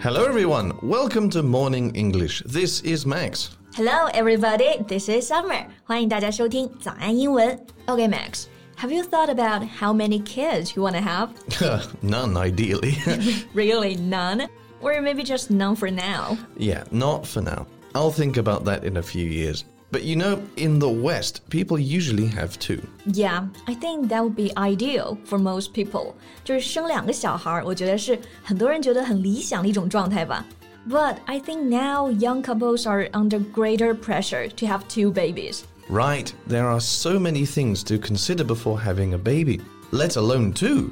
Hello, everyone. Welcome to Morning English. This is Max. Hello, everybody. This is Summer. 欢迎大家收听早安英文。Okay, Max. Have you thought about how many kids you want to have? None, ideally. really, none? Or maybe just none for now? yeah, not for now. I'll think about that in a few years. But you know, in the West, people usually have two. Yeah, I think that would be ideal for most people. 就是生两个小孩，我觉得是很多人觉得很理想的一种状态吧。But I think now young couples are under greater pressure to have two babies. Right, there are so many things to consider before having a baby, let alone 2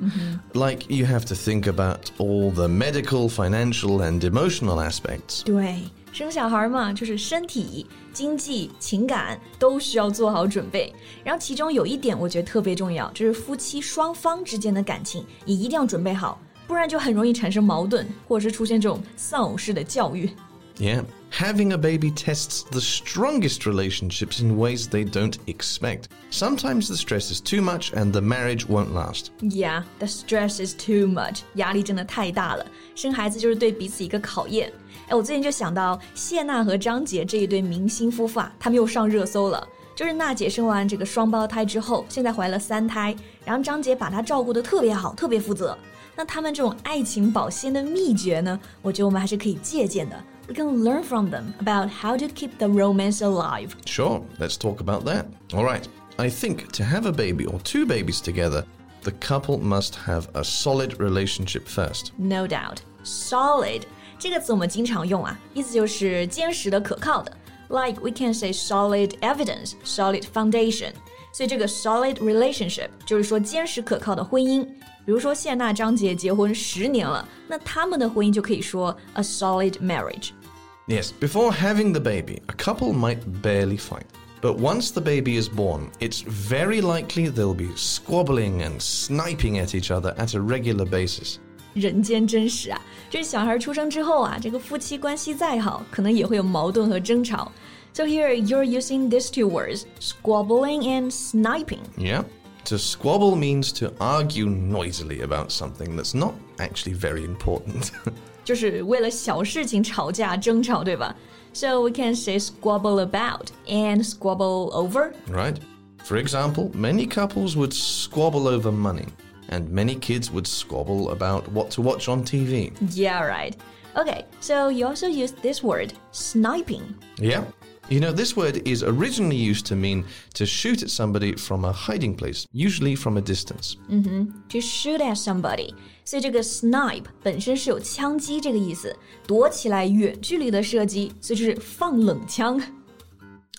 Like you have to think about all the medical, financial, and emotional aspects. 对， 生小孩嘛，就是身体、经济、情感都需要做好准备。然后其中有一点我觉得特别重要，就是夫妻双方之间的感情也一定要准备好，不然就很容易产生矛盾，或者是出现这种丧偶式的教育。Yeah, having a baby tests the strongest relationships in ways they don't expect. Sometimes the stress is too much and the marriage won't last. Yeah, the stress is too much，压力真的太大了。生孩子就是对彼此一个考验。哎，我最近就想到谢娜和张杰这一对明星夫妇啊，他们又上热搜了。就是娜姐生完这个双胞胎之后，现在怀了三胎，然后张杰把她照顾得特别好，特别负责。那他们这种爱情保鲜的秘诀呢，我觉得我们还是可以借鉴的。 We can learn from them about how to keep the romance alive. Sure, let's talk about that. All right, I think to have a baby or two babies together, the couple must have a solid relationship first. No doubt, solid 这个词我们经常用啊，意思就是坚实的、可靠的。Like we can say solid evidence, solid foundation. 所以这个 solid relationship 就是说坚实可靠的婚姻。比如说谢娜、张杰结婚十年了，那他们的婚姻就可以说 a solid marriage。 Yes, before having the baby, a couple might barely fight. But once the baby is born, it's very likely they'll be squabbling and sniping at each other at a regular basis. 人间真实啊！这小孩出生之后啊，这个夫妻关系再好，可能也会有矛盾和争吵。 So here you're using these two words, squabbling and sniping. Yeah. To squabble means to argue noisily about something that's not actually very important. 就是为了小事情吵架争吵，对吧？So we can say squabble about and squabble over. right? For example, many couples would squabble over money, and many kids would squabble about what to watch on TV. Yeah, right. Okay, so you also use this word, sniping. Yeah. You know, this word is originally used to mean to shoot at somebody from a hiding place, usually from a distance. To shoot at somebody. 所以这个 snipe 本身是有枪击这个意思，躲起来远距离的射击，所以就是放冷枪。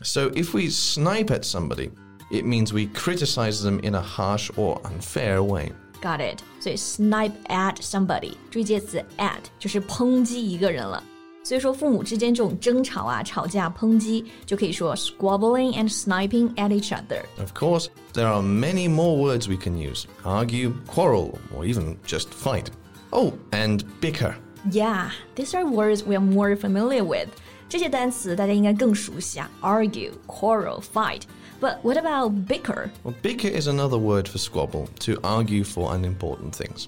So if we snipe at somebody, it means we criticize them in a harsh or unfair way. Got it. 所以 snipe at somebody，注意介词 at 就是抨击一个人了。 所以说父母之间这种争吵啊、吵架、抨击，就可以说 squabbling and sniping at each other。 Of course, there are many more words we can use argue, quarrel, or even just fight. Oh, and bicker. Yeah, these are words we are more familiar with. 这些单词大家应该更熟悉啊，argue, quarrel, fight. But what about bicker? Well, bicker is another word for squabble, to argue for unimportant things.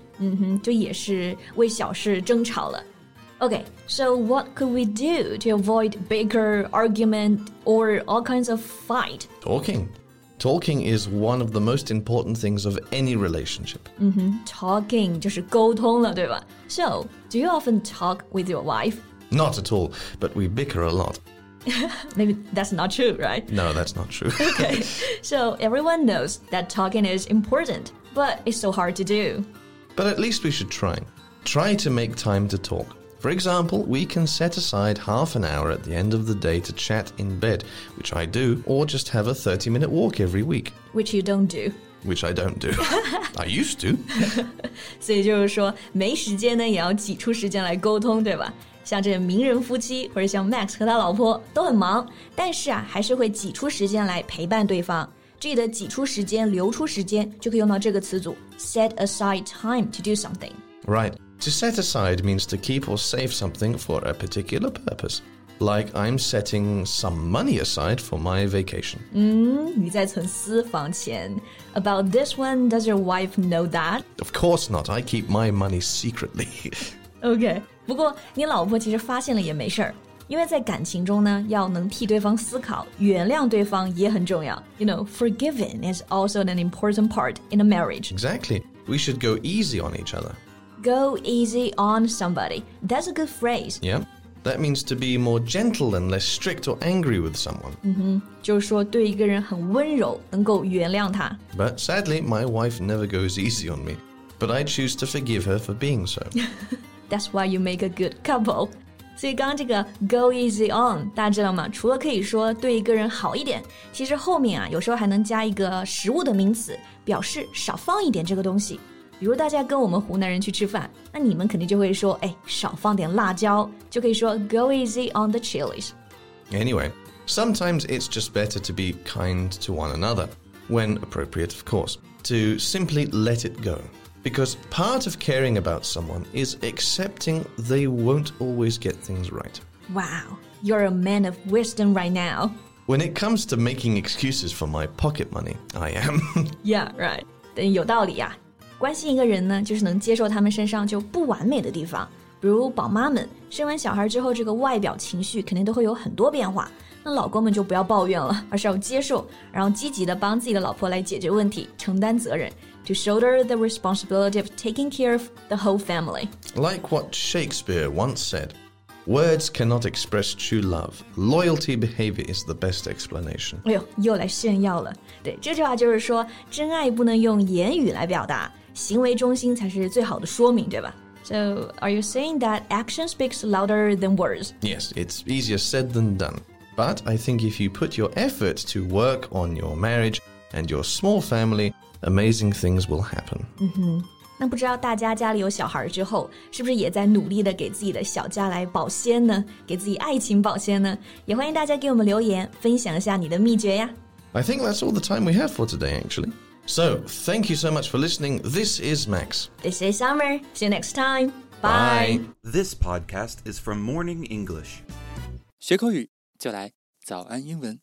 就也是为小事争吵了。 Okay, so what could we do to avoid bicker, argument, or all kinds of fight? Talking. Talking is one of the most important things of any relationship. Talking 就是沟通了，对吧？So, do you often talk with your wife? Not at all, but we bicker a lot. Maybe that's not true, right? No, that's not true. Okay, so everyone knows that talking is important, but it's so hard to do. but at least we should try. Try to make time to talk. For example, we can set aside half an hour at the end of the day to chat in bed, which I do, or just have a 30 minute walk every week, Which you don't do. which I don't do. I used to. 所以就是说，没时间呢，也要挤出时间来沟通，对吧？像这名人夫妻，或者像 Max 和他老婆都很忙，但是啊，还是会挤出时间来陪伴对方。这里的挤出时间、留出时间，就可以用到这个词组 set aside time to do something。 Right. To set aside means to keep or save something for a particular purpose. Like I'm setting some money aside for my vacation. 你在存私房钱。About this one, does your wife know that? Of course not. I keep my money secretly. OK，不 不过你老婆其实发现了也没事儿。因为在感情中呢，要能替对方思考，原谅对方也很重要。You know, forgiving is also an important part in a marriage. Exactly. We should go easy on each other. Go easy on somebody. That's a good phrase. Yeah. That means to be more gentle and less strict or angry with someone. 就是说对一个人很温柔，能够原谅他。 But sadly, my wife never goes easy on me. But I choose to forgive her for being so. That's why you make a good couple. 所以刚刚这个 go easy on，大家知道吗？除了可以说对一个人好一点，其实后面啊，有时候还能加一个食物的名词，表示少放一点这个东西。 比如大家跟我们湖南人去吃饭，那你们肯定就会说，哎，少放点辣椒，就可以说 go easy on the chilies。 Anyway, sometimes it's just better to be kind to one another, when appropriate, of course, to simply let it go. Because part of caring about someone is accepting they won't always get things right. Wow, you're a man of wisdom right now. When it comes to making excuses for my pocket money, I am. Yeah, right. 对，有道理呀、 关心一个人呢，就是能接受他们身上就不完美的地方。比如宝妈们生完小孩之后，这个外表情绪肯定都会有很多变化。那老公们就不要抱怨了，而是要接受，然后积极的帮自己的老婆来解决问题，承担责任，to shoulder the responsibility of taking care of the whole family。 like what Shakespeare once said Words cannot express true love. Loyalty behavior is the best explanation. 哎呦，又来炫耀了。对，这句话就是说，真爱不能用言语来表达， 行为中心才是最好的说明，对吧？So, are you saying that action speaks louder than words? Yes, it's easier said than done. But I think if you put your effort to work on your marriage and your small family, amazing things will happen. 那不知道大家家里有小孩之后，是不是也在努力的给自己的小家来保鲜呢？给自己爱情保鲜呢？也欢迎大家给我们留言，分享一下你的秘诀呀。 I think that's all the time we have for today, actually. So, thank you so much for listening. This is Max. This is Summer. See you next time. Bye. This podcast is from Morning English. 学口语就来早安英文。